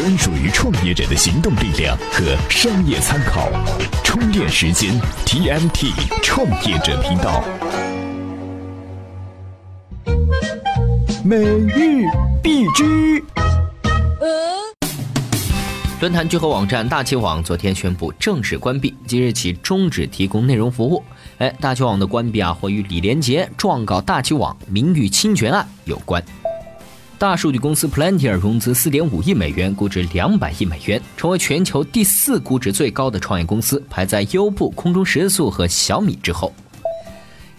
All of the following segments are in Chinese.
专属于创业者的行动力量和商业参考。充电时间 TMT 创业者频道。每日必知。论坛聚合网站大气网昨天宣布正式关闭，即日起终止提供内容服务。哎，大气网的关闭啊，或与李连杰状告大气网名誉侵权案有关。大数据公司 Plentyr 融资四点五亿美元，估值两百亿美元，成为全球第四估值最高的创业公司，排在优步、空中食宿和小米之后。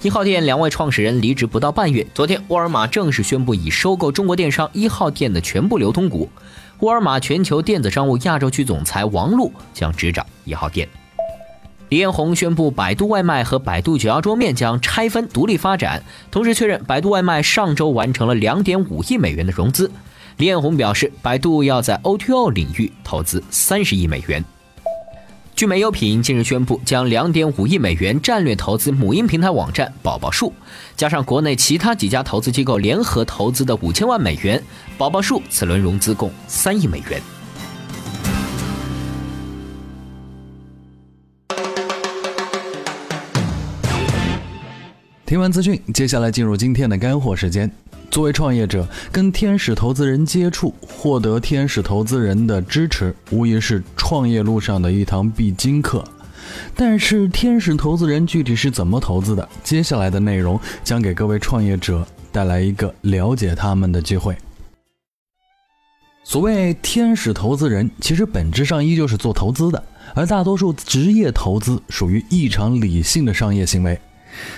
一号店两位创始人离职不到半月，昨天沃尔玛正式宣布已收购中国电商一号店的全部流通股。沃尔玛全球电子商务亚洲区总裁王璐将执掌一号店。李彦宏宣布，百度外卖和百度九幺桌面将拆分独立发展，同时确认百度外卖上周完成了两点五亿美元的融资。李彦宏表示，百度要在 O2O 领域投资三十亿美元。聚美优品近日宣布，将两点五亿美元战略投资母婴平台网站宝宝树，加上国内其他几家投资机构联合投资的五千万美元，宝宝树此轮融资共三亿美元。听完资讯，接下来进入今天的干货时间。作为创业者，跟天使投资人接触，获得天使投资人的支持，无疑是创业路上的一堂必经课。但是，天使投资人具体是怎么投资的？接下来的内容将给各位创业者带来一个了解他们的机会。所谓天使投资人，其实本质上依旧是做投资的，而大多数职业投资属于异常理性的商业行为。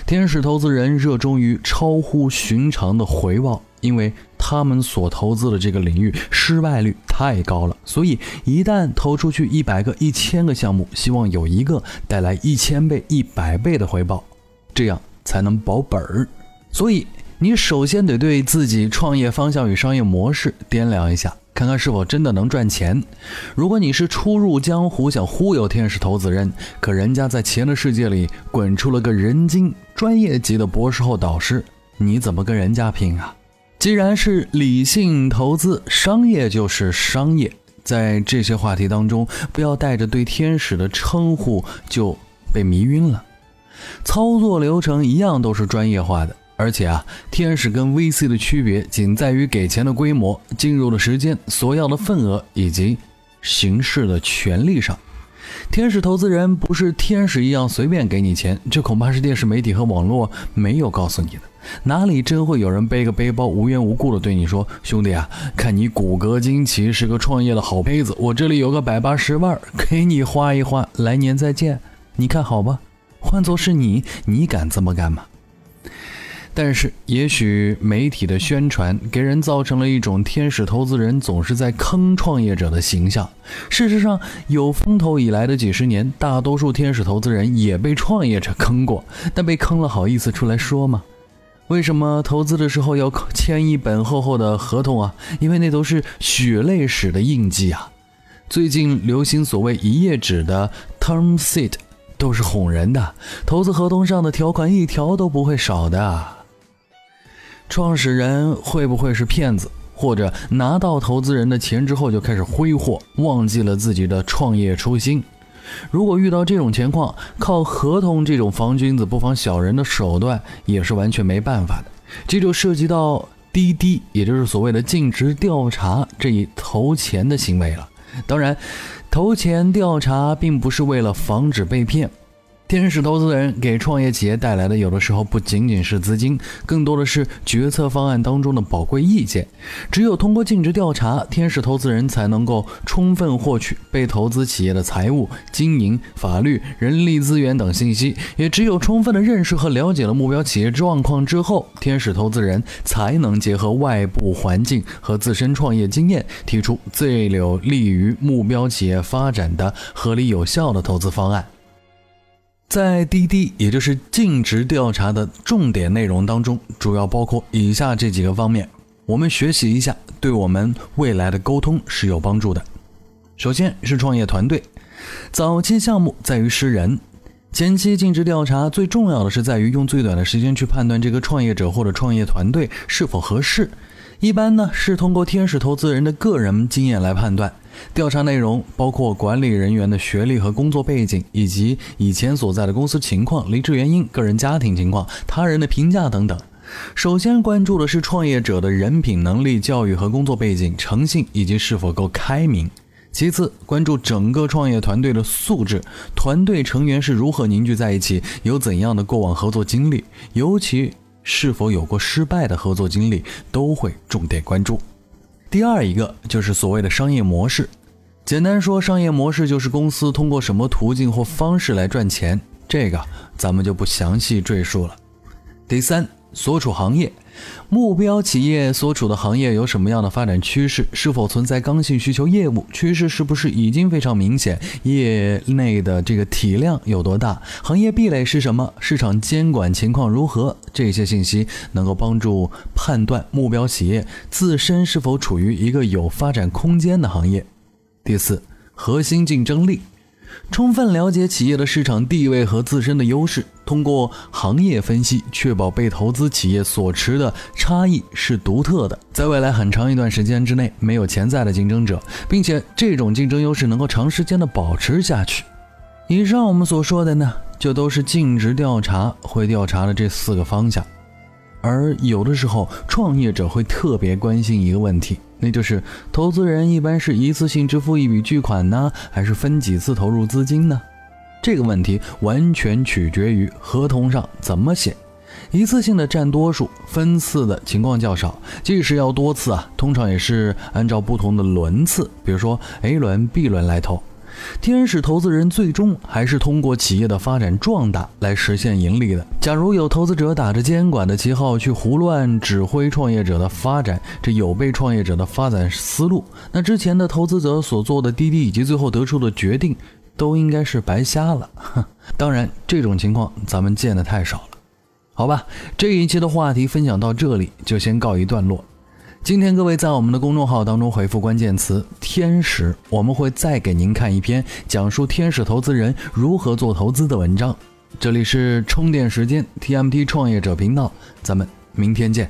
天使投资人热衷于超乎寻常的回报，因为他们所投资的这个领域失败率太高了，所以一旦投出去一百个、一千个项目，希望有一个带来一千倍、一百倍的回报，这样才能保本儿。所以你首先得对自己创业方向与商业模式掂量一下。看看是否真的能赚钱。如果你是初入江湖想忽悠天使投资人，可人家在钱的世界里滚出了个人精专业级的博士后导师，你怎么跟人家拼啊？既然是理性投资，商业就是商业，在这些话题当中，不要带着对天使的称呼就被迷晕了。操作流程一样都是专业化的。而且啊，天使跟 VC 的区别仅在于给钱的规模、进入的时间、所要的份额以及行事的权利上。天使投资人不是天使一样随便给你钱，这恐怕是电视媒体和网络没有告诉你的。哪里真会有人背个背包无缘无故的对你说：“兄弟啊，看你骨骼惊奇，是个创业的好胚子，我这里有个百八十万，给你花一花，来年再见，你看好吧？”换做是你，你敢这么干吗？但是，也许媒体的宣传给人造成了一种天使投资人总是在坑创业者的形象。事实上，有风投以来的几十年，大多数天使投资人也被创业者坑过，但被坑了好意思出来说吗？为什么投资的时候要签一本厚厚的合同啊？因为那都是血泪史的印记啊！最近流行所谓一页纸的 term sheet，都是哄人的。投资合同上的条款一条都不会少的。创始人会不会是骗子，或者拿到投资人的钱之后就开始挥霍，忘记了自己的创业初心？如果遇到这种情况，靠合同这种防君子不防小人的手段也是完全没办法的。这就涉及到滴滴，也就是所谓的尽职调查这一投钱的行为了。当然，投钱调查并不是为了防止被骗。天使投资人给创业企业带来的，有的时候不仅仅是资金，更多的是决策方案当中的宝贵意见。只有通过尽职调查，天使投资人才能够充分获取被投资企业的财务、经营、法律、人力资源等信息。也只有充分的认识和了解了目标企业状况之后，天使投资人才能结合外部环境和自身创业经验，提出最有利于目标企业发展的合理有效的投资方案。在滴滴，也就是尽职调查的重点内容当中，主要包括以下这几个方面，我们学习一下，对我们未来的沟通是有帮助的。首先是创业团队，早期项目在于识人，前期尽职调查最重要的是在于用最短的时间去判断这个创业者或者创业团队是否合适。一般呢是通过天使投资人的个人经验来判断，调查内容包括管理人员的学历和工作背景，以及以前所在的公司情况、离职原因、个人家庭情况、他人的评价等等。首先关注的是创业者的人品、能力、教育和工作背景、诚信以及是否够开明。其次，关注整个创业团队的素质，团队成员是如何凝聚在一起，有怎样的过往合作经历，尤其是否有过失败的合作经历，都会重点关注。第二一个就是所谓的商业模式，简单说，商业模式就是公司通过什么途径或方式来赚钱，这个咱们就不详细赘述了。第三。所处行业，目标企业所处的行业有什么样的发展趋势？是否存在刚性需求业务？趋势是不是已经非常明显？业内的这个体量有多大？行业壁垒是什么？市场监管情况如何？这些信息能够帮助判断目标企业自身是否处于一个有发展空间的行业。第四，核心竞争力。充分了解企业的市场地位和自身的优势，通过行业分析，确保被投资企业所持的差异是独特的，在未来很长一段时间之内没有潜在的竞争者，并且这种竞争优势能够长时间的保持下去。以上我们所说的呢，就都是尽职调查会调查的这四个方向。而有的时候，创业者会特别关心一个问题，那就是投资人一般是一次性支付一笔巨款呢，还是分几次投入资金呢？这个问题完全取决于合同上怎么写，一次性的占多数，分次的情况较少。即使要多次啊，通常也是按照不同的轮次，比如说 A 轮、B 轮来投。天使投资人最终还是通过企业的发展壮大来实现盈利的。假如有投资者打着监管的旗号去胡乱指挥创业者的发展，这有悖创业者的发展思路，那之前的投资者所做的滴滴以及最后得出的决定，都应该是白瞎了。当然，这种情况咱们见的太少了。好吧，这一期的话题分享到这里就先告一段落。今天各位在我们的公众号当中回复关键词“天使”，我们会再给您看一篇讲述天使投资人如何做投资的文章。这里是充电时间 TMT 创业者频道，咱们明天见。